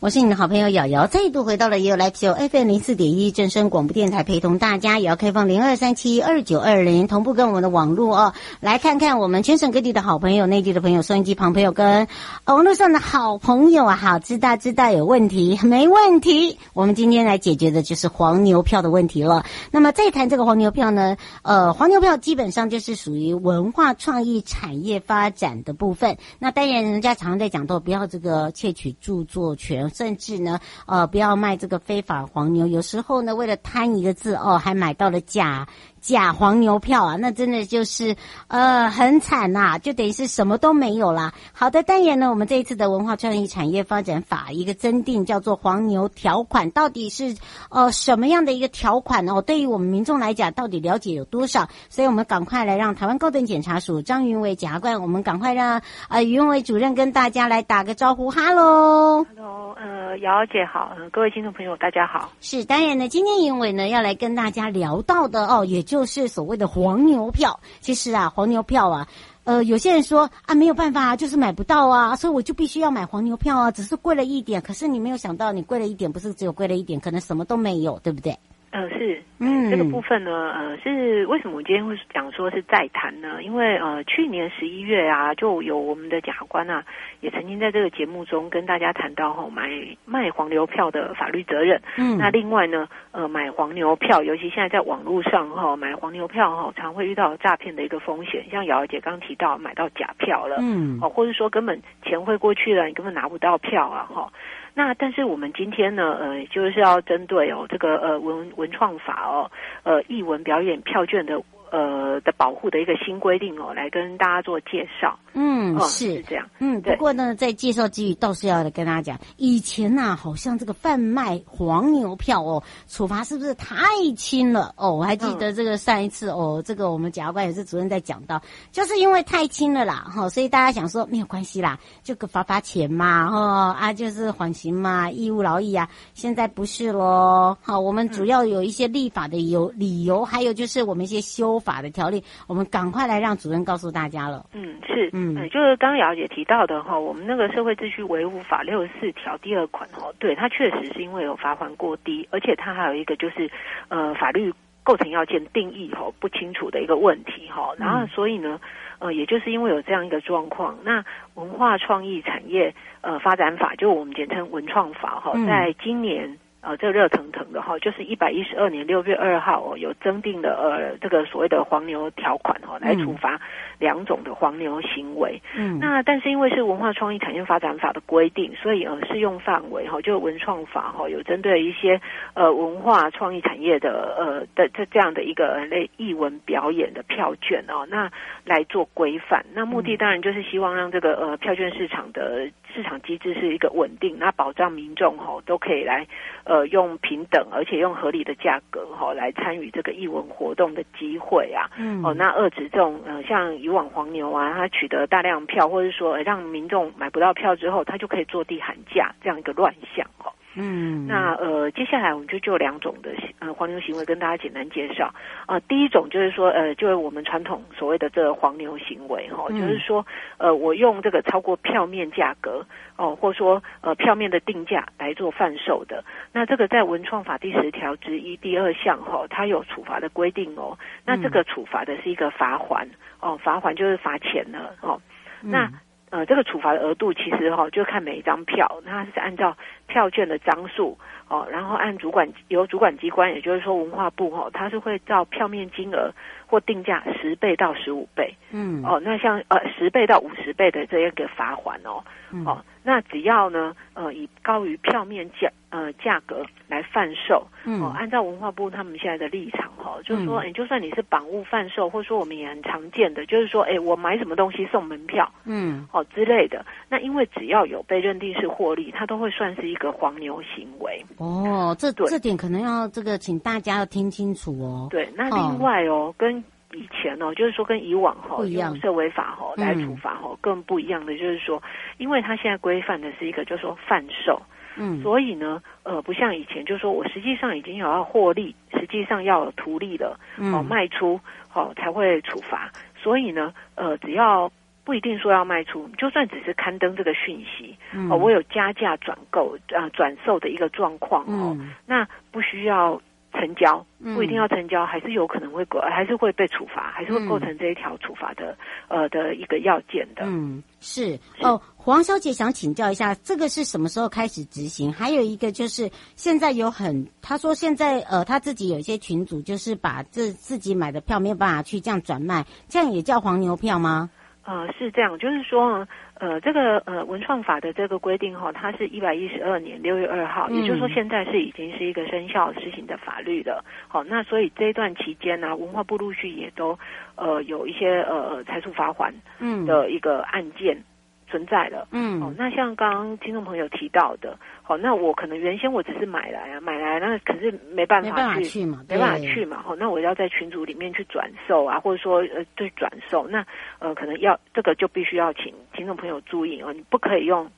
我是你的好朋友瑶瑶，再度回到了 You Live Show FM 零四点一正声广播电台，陪同大家也要开放零二三七二九二零，同步跟我们的网络哦，来看看我们全省各地的好朋友、内地的朋友、收音机旁朋友跟网络上的好朋友啊，好，知道知道有问题没问题？我们今天来解决的就是黄牛票的问题了。那么再谈这个黄牛票呢，呃，黄牛票基本上就是属于文化创意产业发展的部分。那当然，人家常常在讲到不要这个窃取著作权。甚至呢，呃，不要卖这个非法黄牛。有时候呢，为了贪一个字哦，还买到了假。假黄牛票啊，那真的就是呃很惨呐、啊，就等于是什么都没有啦。好的，当然呢，我们这一次的文化创意产业发展法一个增订叫做黄牛条款，到底是呃什么样的一个条款哦？对于我们民众来讲，到底了解有多少？所以我们赶快来让台湾高等检察署张云伟检察官，我们赶快让呃云伟主任跟大家来打个招呼，哈喽，哈喽，呃，姚姐好，呃，各位听众朋友大家好。是，当然呢，今天云伟呢要来跟大家聊到的哦，也。就是所谓的黄牛票，其实啊，黄牛票啊，呃，有些人说啊，没有办法，就是买不到啊，所以我就必须要买黄牛票啊，只是贵了一点。可是你没有想到，你贵了一点，不是只有贵了一点，可能什么都没有，对不对？呃，是，嗯，这个部分呢，呃，是为什么我今天会讲说是再谈呢？因为呃，去年十一月啊，就有我们的检察官啊，也曾经在这个节目中跟大家谈到哈、哦，买卖黄牛票的法律责任。嗯，那另外呢，呃，买黄牛票，尤其现在在网络上哈、哦，买黄牛票哈、哦，常会遇到诈骗的一个风险。像瑶瑶姐刚刚提到买到假票了，嗯，哦，或者说根本钱汇过去了，你根本拿不到票啊，哈、哦。那但是我们今天呢，呃，就是要针对哦这个呃文文创法哦，呃艺文表演票券的。呃的保护的一个新规定哦，来跟大家做介绍。嗯，哦、是，是这样。嗯，不过呢，在介绍之余，倒是要跟大家讲，以前呐、啊，好像这个贩卖黄牛票哦，处罚是不是太轻了？哦，我还记得这个上一次、嗯、哦，这个我们检察官也是主任在讲到，就是因为太轻了啦，哈、哦，所以大家想说没有关系啦，就个罚罚钱嘛，哦啊，就是缓刑嘛，义务劳役啊。现在不是喽，好，我们主要有一些立法的有理由，还有就是我们一些修。法的条例，我们赶快来让主任告诉大家了。嗯，是，嗯，就是刚刚瑶姐提到的哈，我们那个社会秩序维护法六十四条第二款哈，对，它确实是因为有罚款过低，而且它还有一个就是呃法律构成要件定义哈不清楚的一个问题哈，然后所以呢，呃，也就是因为有这样一个状况，那文化创意产业呃发展法，就我们简称文创法哈，在今年。呃，这热腾腾的哈，就是一百一十二年六月二号哦，有增订的呃这个所谓的黄牛条款哈，来处罚两种的黄牛行为。嗯，那但是因为是文化创意产业发展法的规定，所以呃适用范围哈，就文创法哈，有针对一些呃文化创意产业的呃的这这样的一个类艺文表演的票券哦，那来做规范。那目的当然就是希望让这个呃票券市场的市场机制是一个稳定，那保障民众哈都可以来。呃，用平等而且用合理的价格哈、哦、来参与这个艺文活动的机会啊，嗯，哦，那遏制这种呃像以往黄牛啊，他取得大量票，或者说、呃、让民众买不到票之后，他就可以坐地喊价这样一个乱象哈。哦嗯，那呃，接下来我们就就两种的呃黄牛行为跟大家简单介绍啊、呃。第一种就是说呃，就是我们传统所谓的这个黄牛行为哈、哦嗯，就是说呃，我用这个超过票面价格哦，或者说呃票面的定价来做贩售的。那这个在文创法第十条之一第二项哈、哦，它有处罚的规定哦。那这个处罚的是一个罚锾哦，罚锾就是罚钱了哦。嗯、那呃，这个处罚的额度其实哈、哦，就看每一张票，它是按照票券的张数哦，然后按主管由主管机关，也就是说文化部哈、哦，它是会照票面金额或定价十倍到十五倍，嗯，哦，那像呃十倍到五十倍的这一个罚款哦，哦。那只要呢，呃，以高于票面价呃价格来贩售，嗯，哦，按照文化部他们现在的立场哈、哦，就是说，哎、嗯，就算你是绑物贩售，或者说我们也很常见的，就是说，哎，我买什么东西送门票，嗯，哦之类的，那因为只要有被认定是获利，它都会算是一个黄牛行为。哦，这这点可能要这个请大家要听清楚哦。对，那另外哦，哦跟。以前哦，就是说跟以往哈用社维法哈来处罚哈、嗯、更不一样的，就是说，因为它现在规范的是一个就是说贩售，嗯，所以呢，呃，不像以前，就是说我实际上已经有要获利，实际上要有图利了，嗯、哦，卖出哦才会处罚，所以呢，呃，只要不一定说要卖出，就算只是刊登这个讯息，嗯、哦，我有加价转购啊转售的一个状况哦、嗯，那不需要。成交不一定要成交，嗯、还是有可能会构，还是会被处罚，还是会构成这一条处罚的、嗯、呃的一个要件的。嗯，是，是哦，黄小姐想请教一下，这个是什么时候开始执行？还有一个就是现在有很，她说现在呃，她自己有一些群主，就是把这自己买的票没有办法去这样转卖，这样也叫黄牛票吗？呃，是这样，就是说，呃，这个呃文创法的这个规定哈，它是一百一十二年六月二号，也就是说现在是已经是一个生效施行的法律了。好，那所以这一段期间呢，文化部陆续也都呃有一些呃财处罚款嗯的一个案件存在了。嗯，哦，那像刚刚听众朋友提到的。好，那我可能原先我只是买来啊，买来那可是没办法去，没办法去嘛，没办法去嘛。好，那我要在群组里面去转售啊，或者说呃对转售，那呃可能要这个就必须要请听众朋友注意哦，你不可以用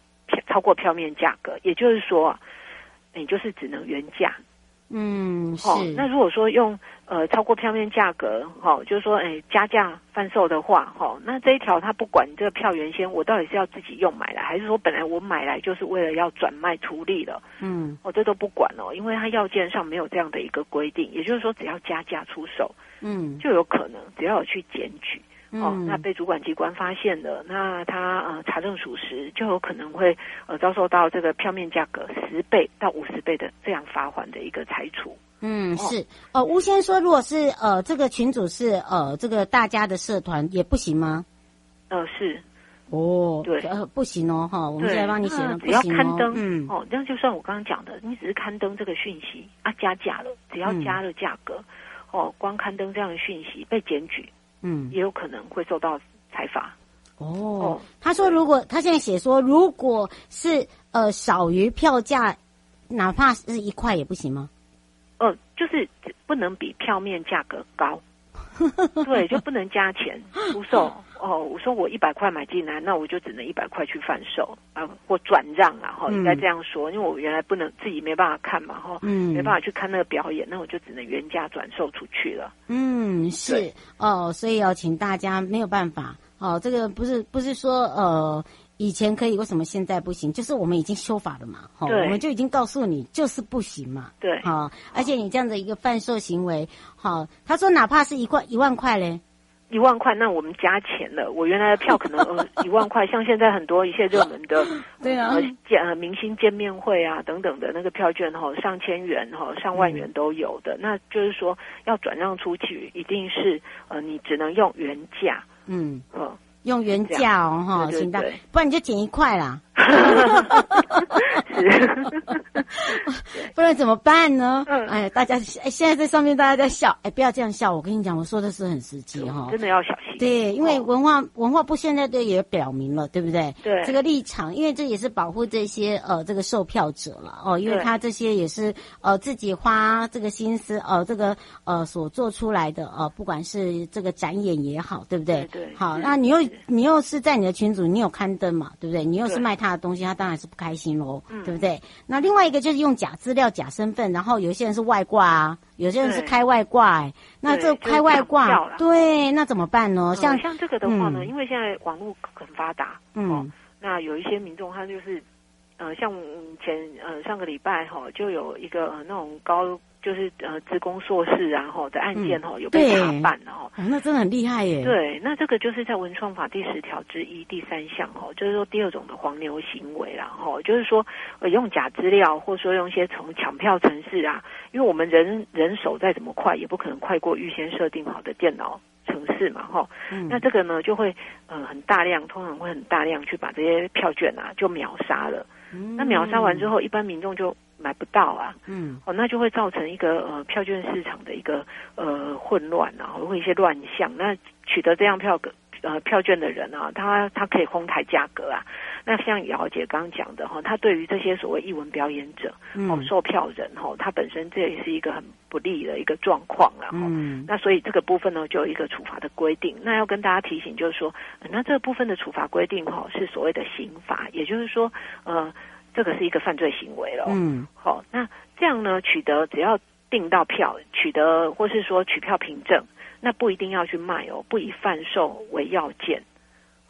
超过票面价格，也就是说，你就是只能原价。嗯，是。哦，那如果说用呃超过票面价格，哈、哦，就是说，哎，加价贩售的话，哈、哦，那这一条他不管这个票原先我到底是要自己用买来，还是说本来我买来就是为了要转卖图利的，嗯，哦，这都不管哦，因为他要件上没有这样的一个规定，也就是说，只要加价出售，嗯，就有可能只要有去检举。哦，嗯、那被主管机关发现了，那他呃查证属实，就有可能会呃遭受到这个票面价格十倍到五十倍的这样罚款的一个裁处。嗯，是。呃，吴先说，如果是呃这个群主是呃这个大家的社团也不行吗？呃，是。哦，对，呃不行哦，哈，我们现在帮你写了，只要刊登，嗯，哦，这样就算我刚刚讲的，你只是刊登这个讯息啊，加价了，只要加了价格，嗯、哦，光刊登这样的讯息被检举。嗯，也有可能会受到裁罚。哦，哦，他说，如果他现在写说，如果是呃少于票价，哪怕是一块也不行吗？呃，就是不能比票面价格高，对，就不能加钱出售。哦，我说我一百块买进来，那我就只能一百块去贩售啊，或转让啊，哈，应该这样说，因为我原来不能自己没办法看嘛，哈，嗯，没办法去看那个表演，那我就只能原价转售出去了。嗯，是哦，所以要请大家没有办法哦，这个不是不是说呃以前可以，为什么现在不行？就是我们已经修法了嘛，哈，我们就已经告诉你就是不行嘛，对，好，而且你这样的一个贩售行为，好，他说哪怕是一块一万块嘞。一万块，那我们加钱了。我原来的票可能呃 一万块，像现在很多一些热门的，对啊，呃见呃明星见面会啊等等的那个票券哈，上千元哈，上万元都有的。嗯、那就是说要转让出去，一定是呃你只能用原价，嗯，呃用原价哦哈，行的，不然你就减一块啦。是，不然怎么办呢？嗯，哎，大家哎，现在在上面大家在笑，哎，不要这样笑。我跟你讲，我说的是很实际哈，真的要小心。对，因为文化文化部现在都也表明了，对不对？对，这个立场，因为这也是保护这些呃这个售票者了哦，因为他这些也是呃自己花这个心思呃这个呃所做出来的呃，不管是这个展演也好，对不对？对，对。好，那你又你又是在你的群组，你有刊登嘛？对不对？你又是卖他的东西，他当然是不开心喽，嗯，对不对？那另外一个就是用假资料、假身份，然后有些人是外挂啊，有些人是开外挂，哎，那这开外挂，对，那怎么办呢？像、嗯、像这个的话呢，嗯、因为现在网络很发达，嗯、哦，那有一些民众他就是，呃，像前呃上个礼拜哈、哦，就有一个、呃、那种高。就是呃，职工硕士然后的案件吼、嗯，有被查办哦，那真的很厉害耶。对，那这个就是在文创法第十条之一第三项哈，就是说第二种的黄牛行为然后就是说呃用假资料，或者说用一些从抢票程式啊，因为我们人人手再怎么快，也不可能快过预先设定好的电脑程程式嘛，哈、嗯，那这个呢就会呃很大量，通常会很大量去把这些票券啊就秒杀了。嗯、那秒杀完之后，一般民众就买不到啊，嗯，哦，那就会造成一个呃票券市场的一个呃混乱啊，会一些乱象。那取得这样票呃票券的人啊，他他可以哄抬价格啊。那像姚姐刚刚讲的哈，他对于这些所谓艺文表演者哦，售票人哈，他本身这也是一个很不利的一个状况了哈。嗯，那所以这个部分呢，就有一个处罚的规定。那要跟大家提醒，就是说，那这个部分的处罚规定哈，是所谓的刑罚，也就是说，呃。这个是一个犯罪行为了。嗯，好，那这样呢，取得只要订到票，取得或是说取票凭证，那不一定要去卖哦，不以贩售为要件。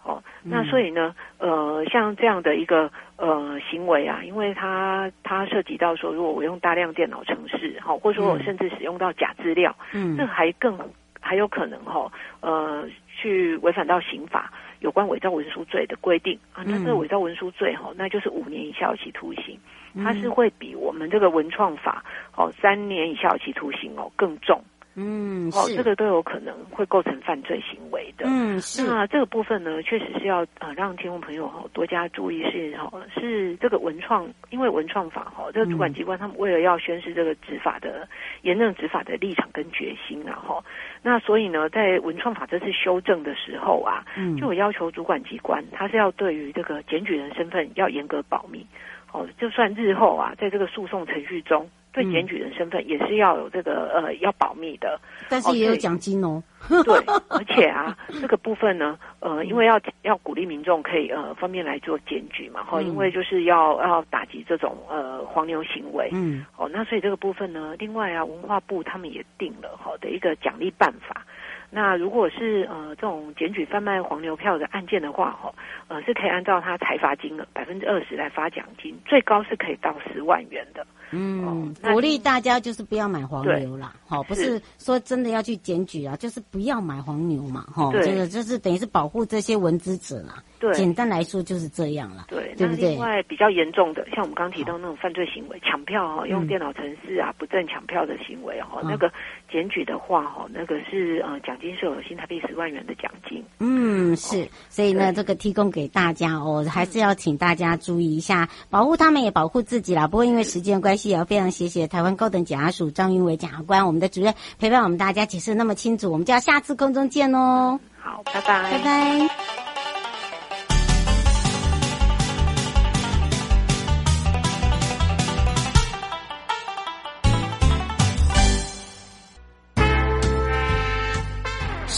好，那所以呢，呃，像这样的一个呃行为啊，因为它它涉及到说，如果我用大量电脑程式，好，或者说我甚至使用到假资料，嗯，这还更还有可能哈，呃，去违反到刑法。有关伪造文书罪的规定。啊，那这个伪造文书罪哈，那就是五年以下有期徒刑，它是会比我们这个文创法哦三年以下有期徒刑哦更重。嗯，哦，这个都有可能会构成犯罪行为的。嗯，是。那这个部分呢，确实是要呃让听众朋友哈多加注意是哈是这个文创，因为文创法哈这个主管机关他们为了要宣示这个执法的严正执法的立场跟决心啊哈，那所以呢，在文创法这次修正的时候啊，嗯，就有要求主管机关他是要对于这个检举人身份要严格保密。哦，就算日后啊，在这个诉讼程序中。对检举人身份也是要有这个呃要保密的，但是也有奖金哦。对，而且啊，这个部分呢，呃，因为要要鼓励民众可以呃方便来做检举嘛，哈、嗯，因为就是要要打击这种呃黄牛行为，嗯，哦，那所以这个部分呢，另外啊，文化部他们也定了好的一个奖励办法。那如果是呃这种检举贩卖黄牛票的案件的话，哈，呃是可以按照他裁罚金额百分之二十来发奖金，最高是可以到十万元的。嗯，鼓励大家就是不要买黄牛啦，好，不是说真的要去检举啊，就是不要买黄牛嘛，哈，这个就是等于是保护这些文资者啦。对，简单来说就是这样了。对，对不对？另外比较严重的，像我们刚刚提到那种犯罪行为，抢票哈，用电脑程式啊，不正抢票的行为哈，那个检举的话哈，那个是呃奖金是有新台币十万元的奖金。嗯，是，所以呢，这个提供给大家哦，还是要请大家注意一下，保护他们也保护自己啦。不过因为时间关系，也要非常谢谢台湾高等检察署张云伟检察官，我们的主任陪伴我们大家解释那么清楚，我们就要下次空中见哦。好，拜拜，拜拜。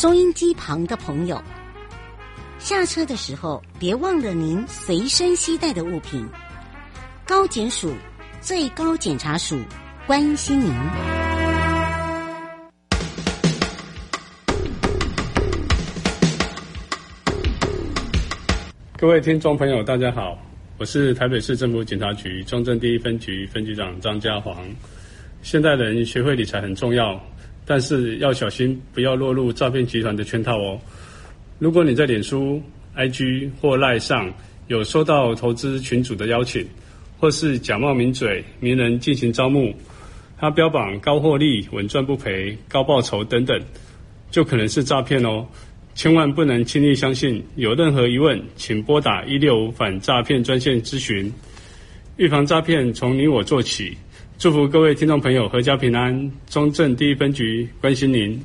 收音机旁的朋友，下车的时候别忘了您随身携带的物品。高检署最高检察署关心您。各位听众朋友，大家好，我是台北市政府检察局中正第一分局分局长张家煌。现代人学会理财很重要。但是要小心，不要落入诈骗集团的圈套哦。如果你在脸书、IG 或 LINE 上有收到投资群组的邀请，或是假冒名嘴、名人进行招募，他标榜高获利、稳赚不赔、高报酬等等，就可能是诈骗哦。千万不能轻易相信。有任何疑问，请拨打一六五反诈骗专线咨询。预防诈骗，从你我做起。祝福各位听众朋友阖家平安，中正第一分局关心您。